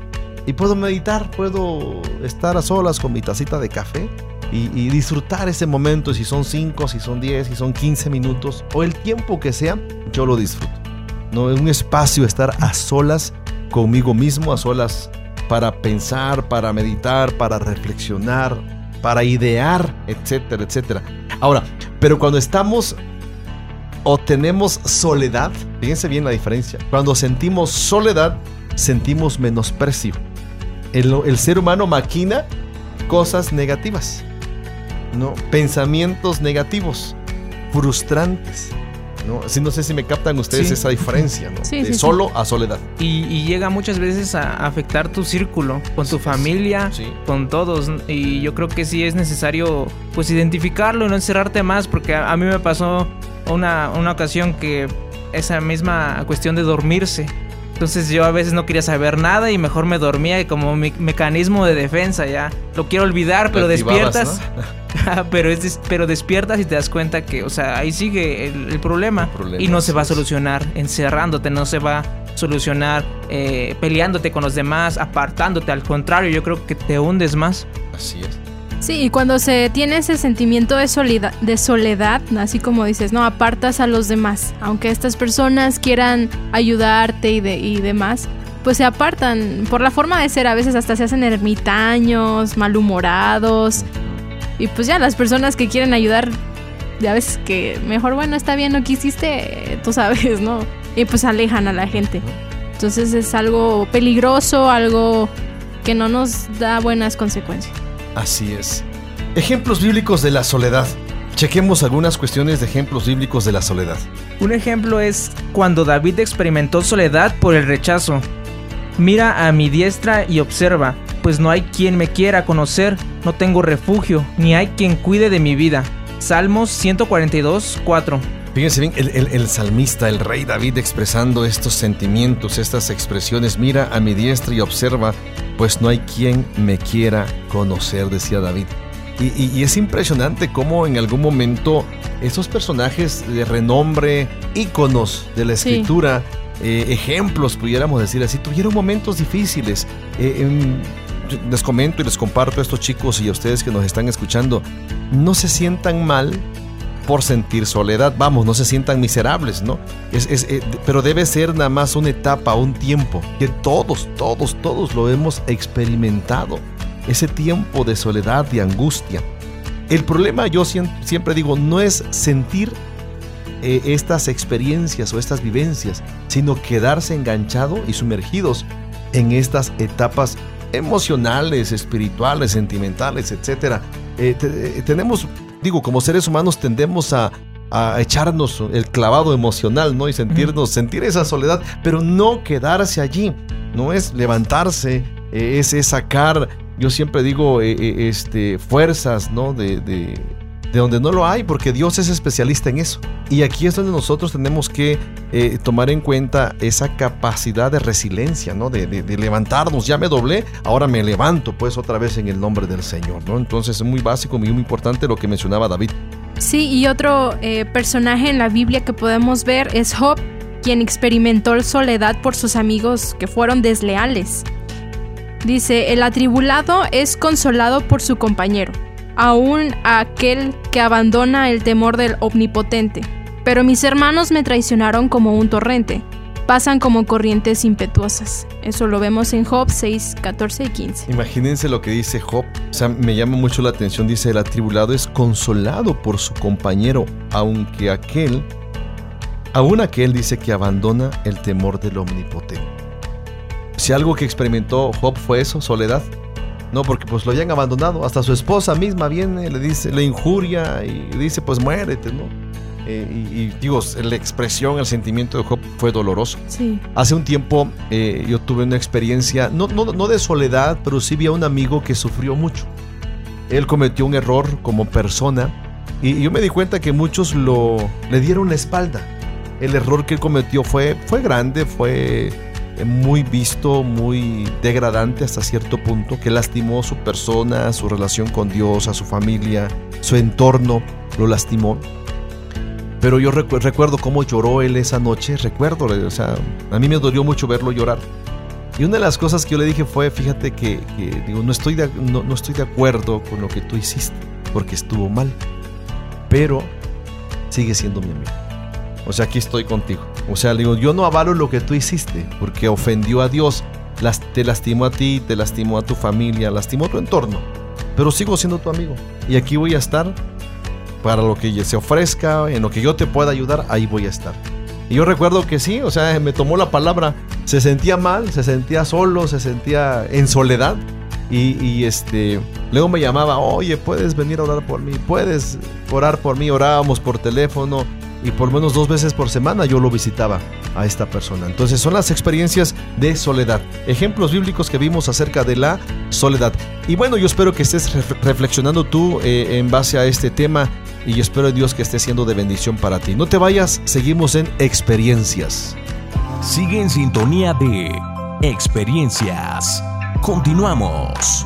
y puedo meditar, puedo estar a solas con mi tacita de café y, disfrutar ese momento, si son 5, si son 10, si son 15 minutos o el tiempo que sea, yo lo disfruto. No es un espacio estar a solas conmigo mismo, a solas para pensar, para meditar, para reflexionar, para idear, etcétera, etcétera. Ahora, pero cuando estamos o tenemos soledad, fíjense bien la diferencia. Cuando sentimos soledad, sentimos menosprecio. El, el ser humano maquina cosas negativas, ¿no? Pensamientos negativos, frustrantes. ¿no? Así no sé si me captan ustedes Sí. esa diferencia, ¿no? Sí, de sí, sí. solo a soledad. Y, y llega muchas veces a afectar tu círculo, con tu familia, sí. con todos. Y yo creo que sí es necesario pues identificarlo y no encerrarte más, porque a, a mí me pasó una, una ocasión que esa misma cuestión de dormirse. Entonces yo a veces no quería saber nada y mejor me dormía y como mi mecanismo de defensa ya. Lo quiero olvidar, pero despiertas. pero, es des- pero despiertas y te das cuenta que, o sea, ahí sigue el, el problema, El problema, y no se va a solucionar encerrándote, no se va a solucionar eh, peleándote con los demás, apartándote. Al contrario, yo creo que te hundes más. Así es. Sí, y cuando se tiene ese sentimiento de, solida- de soledad, así como dices, no, apartas a los demás. Aunque estas personas quieran ayudarte y, de, y demás, pues se apartan por la forma de ser. A veces hasta se hacen ermitaños, malhumorados. Y pues ya las personas que quieren ayudar, ya ves que mejor, bueno, está bien, no quisiste, tú sabes, ¿no? Y pues alejan a la gente. Entonces es algo peligroso, algo que no nos da buenas consecuencias. Así es. Ejemplos bíblicos de la soledad. Chequemos algunas cuestiones de ejemplos bíblicos de la soledad. Un ejemplo es cuando David experimentó soledad por el rechazo. Mira a mi diestra y observa, pues no hay quien me quiera conocer, no tengo refugio, ni hay quien cuide de mi vida. Salmos 142, 4. Fíjense bien, el, el- el salmista, el rey David expresando estos sentimientos, estas expresiones, mira a mi diestra y observa, pues no hay quien me quiera conocer, decía David. Y, y- y es impresionante cómo en algún momento esos personajes de renombre, íconos de la Sí. Eh, ejemplos, pudiéramos decir así, tuvieron momentos difíciles. Eh, em, les comento y les comparto a estos chicos y a ustedes que nos están escuchando, no se sientan mal por sentir soledad. Vamos, no se sientan miserables, ¿no? Es, eh, pero debe ser nada más una etapa, un tiempo, que todos, todos, todos lo hemos experimentado. Ese tiempo de soledad, de angustia. El problema, yo siempre digo, no es sentir eh, estas experiencias o estas vivencias, sino quedarse enganchado y sumergidos en estas etapas emocionales, espirituales, sentimentales, etcétera. Eh, te- eh, tenemos, digo, como seres humanos tendemos a, a echarnos el clavado emocional, ¿no? Y sentirnos, sentir esa soledad, pero no quedarse allí. No es levantarse, eh, es, es sacar, yo siempre digo, eh, eh, este, fuerzas, ¿no? De, de, de donde no lo hay, porque Dios es especialista en eso. Y aquí es donde nosotros tenemos que eh, tomar en cuenta esa capacidad de resiliencia, ¿no? De, levantarnos. Ya me doblé, ahora me levanto, pues otra vez en el nombre del Señor, ¿no? Entonces es muy básico y muy importante lo que mencionaba David. Sí, y otro eh, personaje en la Biblia que podemos ver es Job, quien experimentó soledad por sus amigos que fueron desleales. Dice, el atribulado es consolado por su compañero, aún aquel que abandona el temor del omnipotente. Pero mis hermanos me traicionaron como un torrente, pasan como corrientes impetuosas. Eso lo vemos en Job 6, 14 y 15. Imagínense lo que dice Job. O sea, me llama mucho la atención. Dice, el atribulado es consolado por su compañero, aunque aquel, aún aquel dice que abandona el temor del omnipotente. Si algo que experimentó Job fue eso, soledad. No, porque pues lo habían abandonado. Hasta su esposa misma viene, le dice, le injuria y dice, pues muérete, ¿no? Eh, y, y, digo, la expresión, el sentimiento de Job fue doloroso. Sí. Hace un tiempo eh, yo tuve una experiencia, no, no, no de soledad, pero sí vi a un amigo que sufrió mucho. Él cometió un error como persona y, y yo me di cuenta que muchos lo, le dieron la espalda. El error que él cometió fue, fue grande, fue muy visto, muy degradante hasta cierto punto, que lastimó su persona, su relación con Dios, a su familia, su entorno, lo lastimó. Pero yo recu- recuerdo cómo lloró él esa noche, recuerdo, o sea, a mí me dolió mucho verlo llorar. Y una de las cosas que yo le dije fue, fíjate que, digo, no estoy, no, no estoy de acuerdo con lo que tú hiciste, porque estuvo mal, pero sigue siendo mi amigo. O sea, aquí estoy contigo. O sea, digo, yo no avalo lo que tú hiciste, porque ofendió a Dios, te lastimó a ti, te lastimó a tu familia, lastimó tu entorno, pero sigo siendo tu amigo. Y aquí voy a estar para lo que se ofrezca, en lo que yo te pueda ayudar, ahí voy a estar. Y yo recuerdo que sí, o sea, me tomó la palabra, se sentía mal, se sentía solo, se sentía en soledad. Y, y, este, luego me llamaba, oye, puedes venir a orar por mí, puedes orar por mí, orábamos por teléfono y por menos dos veces por semana yo lo visitaba a esta persona. Entonces son las experiencias de soledad, ejemplos bíblicos que vimos acerca de la soledad. Y bueno, yo espero que estés ref- reflexionando tú eh, en base a este tema y espero Dios que esté siendo de bendición para ti. No te vayas, seguimos en experiencias. Sigue en sintonía de experiencias. Continuamos.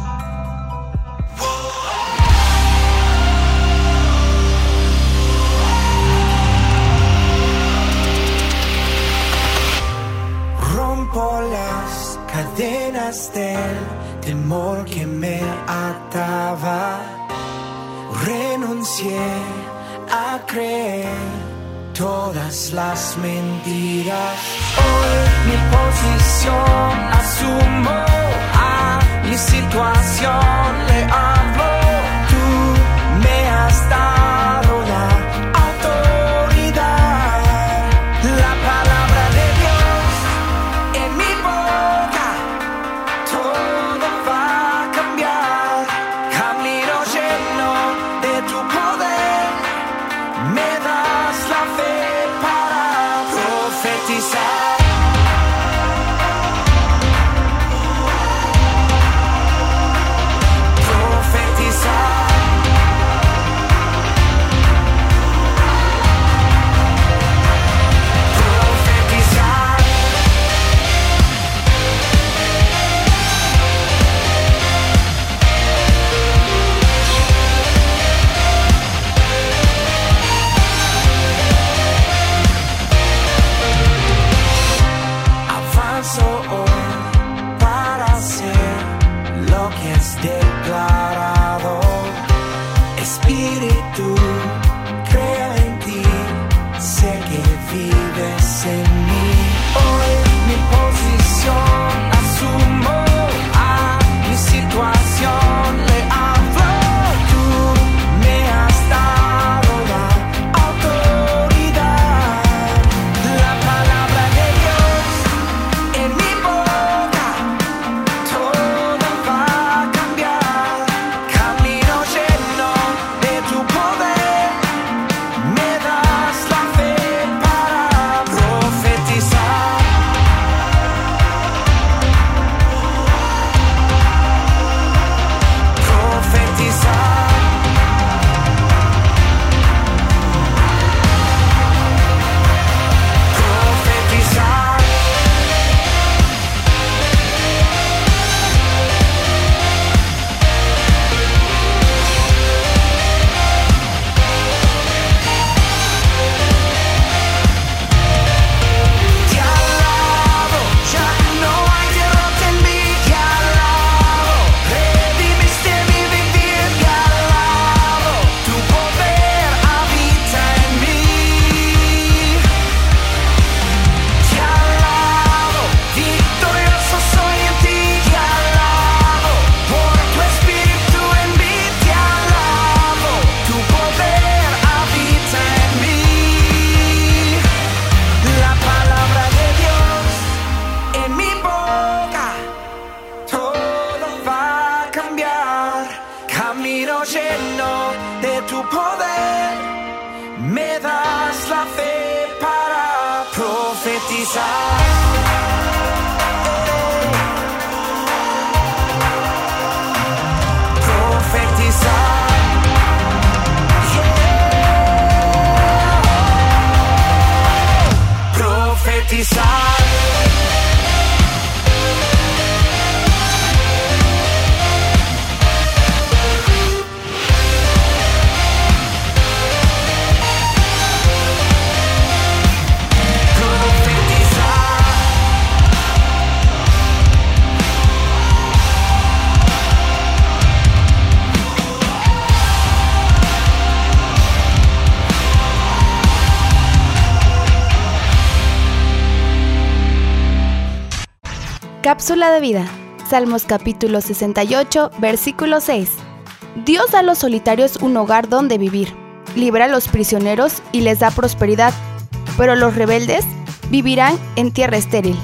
Rompo las cadenas del temor que me ataba. Renuncié a creer todas las mentiras. Hoy mi posición asumo a mi situación. Le hablo, tú has dado Cápsula de vida. Salmos capítulo 68, versículo 6. Dios da a los solitarios un hogar donde vivir, libra a los prisioneros y les da prosperidad, pero los rebeldes vivirán en tierra estéril.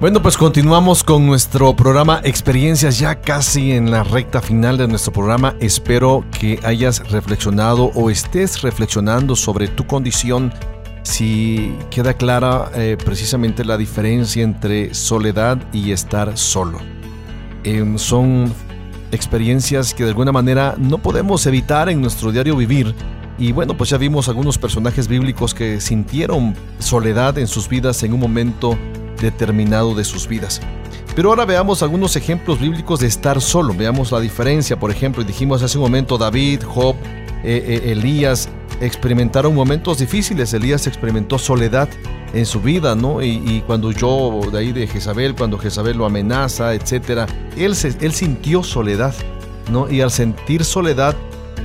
Bueno, pues continuamos con nuestro programa Experiencias ya casi en la recta final de nuestro programa. Espero que hayas reflexionado o estés reflexionando sobre tu condición. Si queda clara eh, precisamente la diferencia entre soledad y estar solo. Em, son experiencias que de alguna manera no podemos evitar en nuestro diario vivir. Y bueno, pues ya vimos algunos personajes bíblicos que sintieron soledad en sus vidas en un momento determinado de sus vidas. Pero ahora veamos algunos ejemplos bíblicos de estar solo. Veamos la diferencia. Por ejemplo, dijimos hace un momento David, Job, eh, eh, Elías experimentaron momentos difíciles. Elías experimentó soledad en su vida, ¿no? Y, y cuando huyó de ahí de Jezabel, cuando Jezabel lo amenaza, etcétera, él, se- él sintió soledad, ¿no? Y al sentir soledad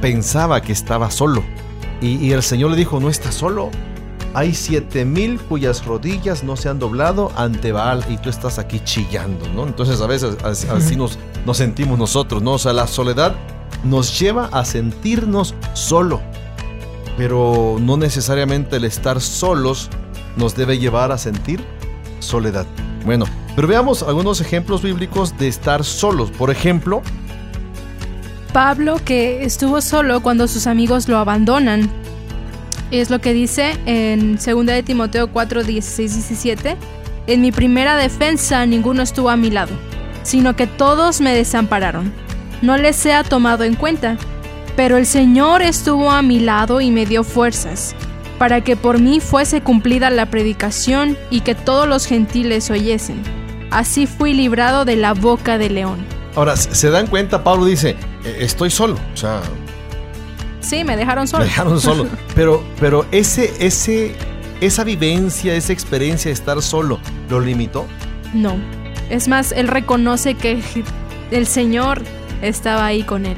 pensaba que estaba solo. Y, y el Señor le dijo, no estás solo. Hay siete mil cuyas rodillas no se han doblado ante Baal y tú estás aquí chillando, ¿no? Entonces a veces as- así nos, nos sentimos nosotros, ¿no? O sea, la soledad nos lleva a sentirnos solo. Pero no necesariamente el estar solos nos debe llevar a sentir soledad. Bueno, pero veamos algunos ejemplos bíblicos de estar solos. Por ejemplo, Pablo que estuvo solo cuando sus amigos lo abandonan. Es lo que dice en 2 de Timoteo 4, 16, 17. En mi primera defensa ninguno estuvo a mi lado, sino que todos me desampararon. No les sea tomado en cuenta, pero el Señor estuvo a mi lado y me dio fuerzas, para que por mí fuese cumplida la predicación y que todos los gentiles oyesen. Así fui librado de la boca del león. ahora se dan cuenta, Pablo dice, "Eh, estoy solo. O sea, Sí, me dejaron solo. Me dejaron solo. Pero, pero ese, ese, esa vivencia, esa experiencia de estar solo, ¿lo limitó? No. Es más, él reconoce que el Señor estaba ahí con él.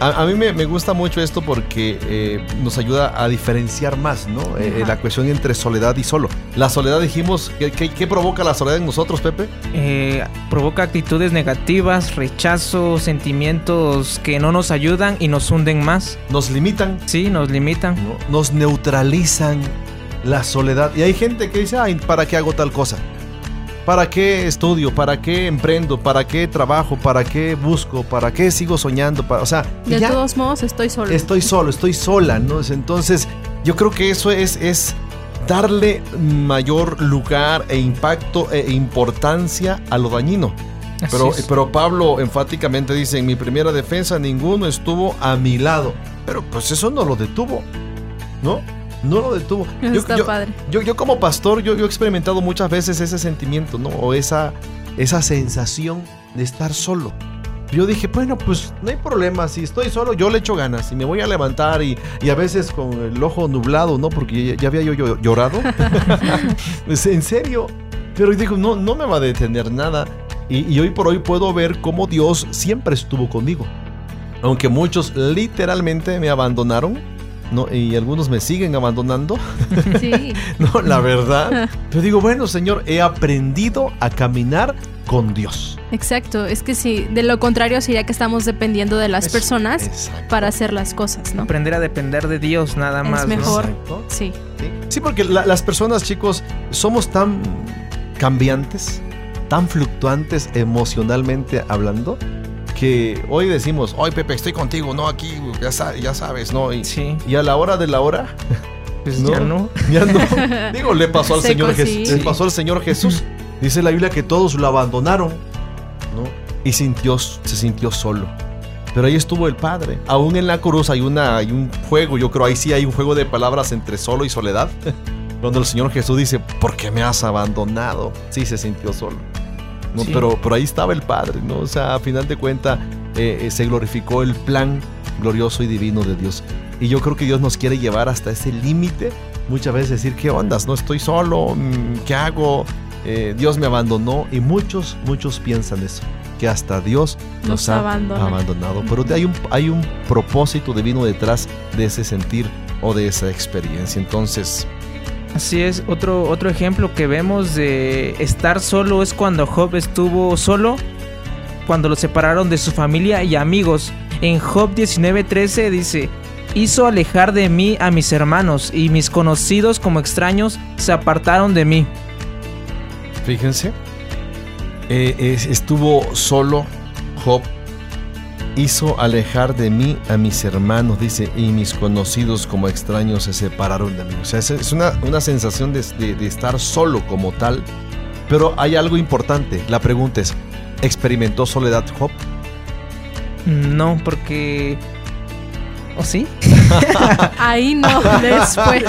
A, a mí me, me gusta mucho esto porque eh, nos ayuda a diferenciar más, ¿no? Eh, Ajá. la cuestión entre soledad y solo. La soledad dijimos, ¿qué, qué- qué provoca la soledad en nosotros, Pepe? Eh, provoca actitudes negativas, rechazo, sentimientos que no nos ayudan y nos hunden más. Nos limitan, Sí, nos limitan. ¿no? nos neutralizan la soledad. Y hay gente que dice, ay, ¿para qué hago tal cosa? ¿Para qué estudio? ¿Para qué emprendo? ¿Para qué trabajo? ¿Para qué busco? ¿Para qué sigo soñando? Para, o sea, De ya todos modos, estoy solo. estoy solo, estoy sola, ¿no? Entonces, yo creo que eso es, es darle mayor lugar e impacto e importancia a lo dañino. Pero, pero Pablo enfáticamente dice, en mi primera defensa ninguno estuvo a mi lado. Pero pues eso no lo detuvo, ¿no? No lo detuvo. Yo- está yo- padre. yo, yo como pastor, yo, yo he experimentado muchas veces ese sentimiento, ¿no? O esa, esa sensación de estar solo. Yo dije, bueno, pues no hay problema, si estoy solo, yo le echo ganas y me voy a levantar y, y a veces con el ojo nublado, ¿no? Porque ya, ya había yo, llorado. Pues, en serio. Pero digo, no, no me va a detener nada. Y, y hoy por hoy puedo ver cómo Dios siempre estuvo conmigo. Aunque muchos literalmente me abandonaron, ¿no? Y algunos me siguen abandonando. Sí. No, la verdad. Pero digo, bueno, Señor, he aprendido a caminar con Dios. Exacto. Es que sí, de lo contrario sería que estamos dependiendo de las Eso, personas exacto. para hacer las cosas, ¿no? Aprender a depender de Dios nada Es más. ¿no? mejor. Sí. Sí, Sí, porque la- las personas, chicos, somos tan cambiantes, tan fluctuantes emocionalmente hablando, que hoy decimos, hoy Pepe, estoy contigo, no aquí, ya, sa- ya sabes, ¿no? Y, Sí, y a la hora de la hora, pues No. ya no. ya no. Digo, le pasó al Seco, Señor sí. Jesús. Le pasó al Señor Jesús. Dice la Biblia que todos lo abandonaron, ¿no? Y sintió, se sintió solo. Pero ahí estuvo el Padre. Aún en la cruz hay, una, hay un juego, yo creo ahí sí hay un juego de palabras entre solo y soledad. Cuando el Señor Jesús dice, ¿por qué me has abandonado? Sí, se sintió solo. ¿No? Sí. Pero, pero ahí estaba el Padre, ¿no? O sea, a final de cuentas se glorificó el plan glorioso y divino de Dios. Y yo creo que Dios nos quiere llevar hasta ese límite. Muchas veces decir, ¿qué ondas? No estoy solo, mm, ¿qué hago? Eh, Dios me abandonó. Y muchos, muchos piensan eso. Que hasta Dios nos, Nos ha abandona. abandonado. Pero hay un, hay un propósito divino detrás de ese sentir o de esa experiencia. Entonces, Así es, otro, otro ejemplo que vemos de estar solo es cuando Job estuvo solo, cuando lo separaron de su familia y amigos. En Job 19:13 dice, hizo alejar de mí a mis hermanos y mis conocidos como extraños se apartaron de mí. Fíjense, eh, es- estuvo solo Job, hizo alejar de mí a mis hermanos, dice, y mis conocidos como extraños se separaron de mí. O sea, es, una, una sensación de, de- de estar solo como tal, pero hay algo importante. La pregunta es, ¿experimentó soledad Job? No, porque... ¿O sí? Ahí no, después.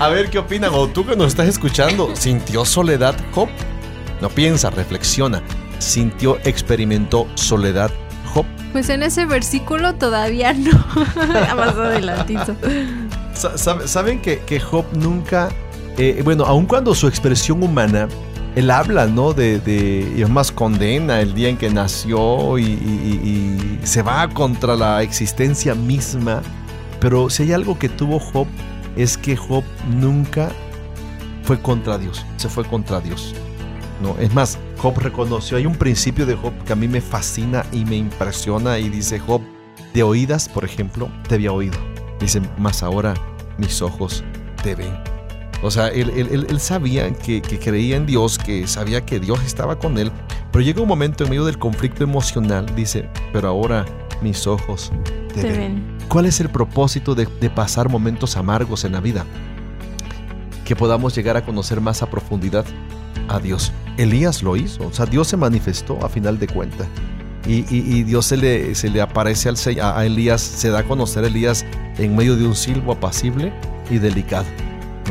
A ver qué opinan, o tú que nos estás escuchando, ¿sintió soledad Job? No piensa, reflexiona. ¿Sintió, experimentó soledad Job? Pues en ese versículo todavía no. Más adelantito. Sa- sab- Saben que, que Job nunca, eh, bueno, aun cuando su expresión humana, él habla, ¿no? De, de- y es más, condena el día en que nació y- y se va contra la existencia misma. Pero si hay algo que tuvo Job, es que Job nunca fue contra Dios, se fue contra Dios. No, es más, Job reconoció, hay un principio de Job que a mí me fascina y me impresiona y dice Job, de oídas, por ejemplo, te había oído. Dice, más ahora mis ojos te ven. O sea, él, él- él- él sabía que, que creía en Dios, que sabía que Dios estaba con él, pero llega un momento en medio del conflicto emocional, dice, pero ahora mis ojos te, Te ven. ven. ¿Cuál es el propósito de, de pasar momentos amargos en la vida? Que podamos llegar a conocer más a profundidad a Dios. Elías lo hizo, o sea, Dios se manifestó a final de cuentas. Y, Dios se le, se le aparece a Elías, se da a conocer a Elías en medio de un silbo apacible y delicado.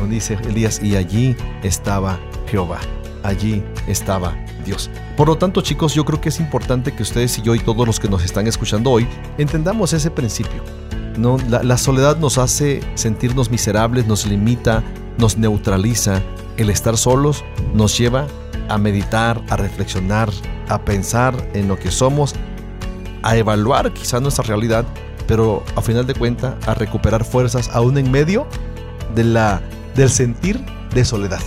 ¿no? Dice Elías, y allí estaba Jehová, allí estaba Dios. Por lo tanto, chicos, yo creo que es importante que ustedes y yo y todos los que nos están escuchando hoy entendamos ese principio. ¿no? La soledad nos hace sentirnos miserables, nos limita, nos neutraliza. El estar solos nos lleva a meditar, a reflexionar, a pensar en lo que somos, a evaluar quizá nuestra realidad, pero a final de cuentas a recuperar fuerzas aún en medio de la, del sentir de soledad.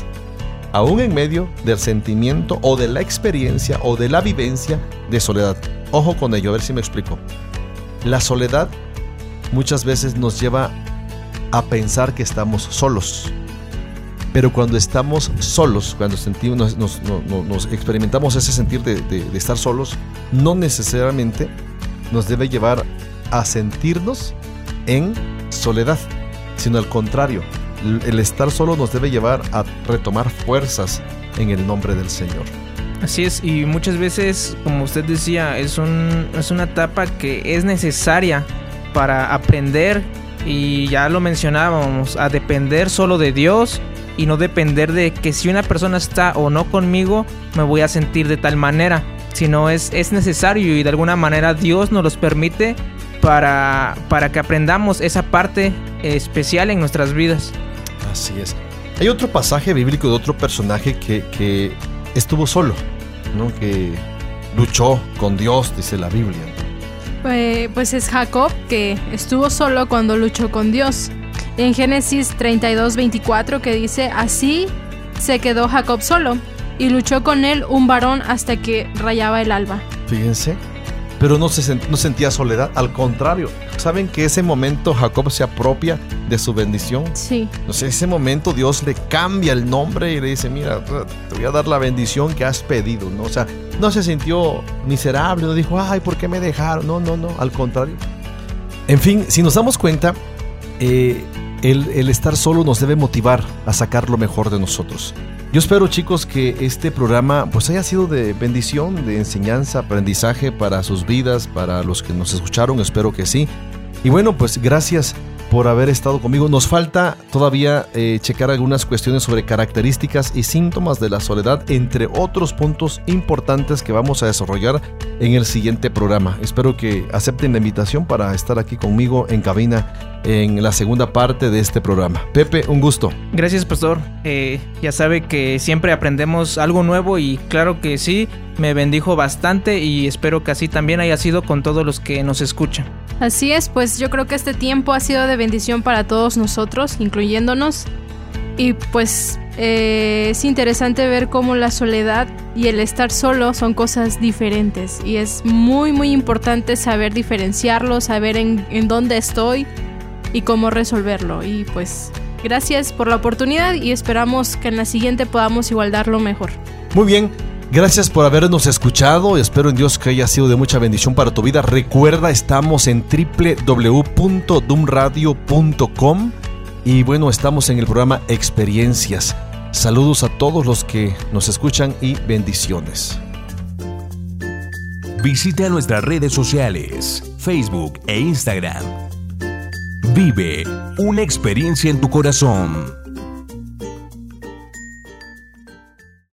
Aún en medio del sentimiento o de la experiencia o de la vivencia de soledad. Ojo con ello, a ver si me explico. La soledad muchas veces nos lleva a pensar que estamos solos. Pero cuando estamos solos, cuando sentimos, nos, nos- no- no- nos experimentamos ese sentir de, de- de estar solos, no necesariamente nos debe llevar a sentirnos en soledad, sino al contrario, el estar solo nos debe llevar a retomar fuerzas en el nombre del Señor. Así es, y muchas veces, como usted decía, es, un, es una etapa que es necesaria para aprender, y ya lo mencionábamos, a depender solo de Dios y no depender de que si una persona está o no conmigo, me voy a sentir de tal manera, sino es, es necesario y de alguna manera Dios nos los permite para, para que aprendamos esa parte especial en nuestras vidas. Así es. Hay otro pasaje bíblico de otro personaje que, que estuvo solo, ¿no? que luchó con Dios, dice la Biblia. Eh, pues es Jacob que estuvo solo cuando luchó con Dios. En Génesis 32, 24 que dice, así se quedó Jacob solo y luchó con él un varón hasta que rayaba el alba. Fíjense. Pero no, se no sentía soledad, al contrario. ¿Saben que ese momento Jacob se apropia de su bendición? Sí, O sea, ese momento Dios le cambia el nombre y le dice, mira, te voy a dar la bendición que has pedido, ¿no? O sea, no se sintió miserable, no dijo, ay, ¿por qué me dejaron? No, no, no, al contrario. En fin, si nos damos cuenta, eh, el, el estar solo nos debe motivar a sacar lo mejor de nosotros. Yo espero chicos que este programa pues haya sido de bendición, de enseñanza, aprendizaje para sus vidas, para los que nos escucharon, espero que sí. Y bueno, pues gracias por haber estado conmigo. Nos falta todavía eh, checar algunas cuestiones sobre características y síntomas de la soledad, entre otros puntos importantes que vamos a desarrollar en el siguiente programa. Espero que acepten la invitación para estar aquí conmigo en cabina en la segunda parte de este programa. Pepe, un gusto. Gracias, pastor. Eh, ya sabe que siempre aprendemos algo nuevo y claro que sí, me bendijo bastante y espero que así también haya sido con todos los que nos escuchan. así es, pues yo creo que este tiempo ha sido de bendición para todos nosotros, incluyéndonos. Y pues eh, es interesante ver cómo la soledad y el estar solo son cosas diferentes. Y es muy, muy importante saber diferenciarlo, saber en, en dónde estoy y cómo resolverlo. Y pues gracias por la oportunidad y esperamos que en la siguiente podamos igual darlo mejor. Muy bien, gracias por habernos escuchado. Espero en Dios que haya sido de mucha bendición para tu vida. Recuerda, estamos en www.dumradio.com y bueno, estamos en el programa Experiencias. Saludos a todos los que nos escuchan y bendiciones. Visita nuestras redes sociales, Facebook e Instagram. Vive una experiencia en tu corazón.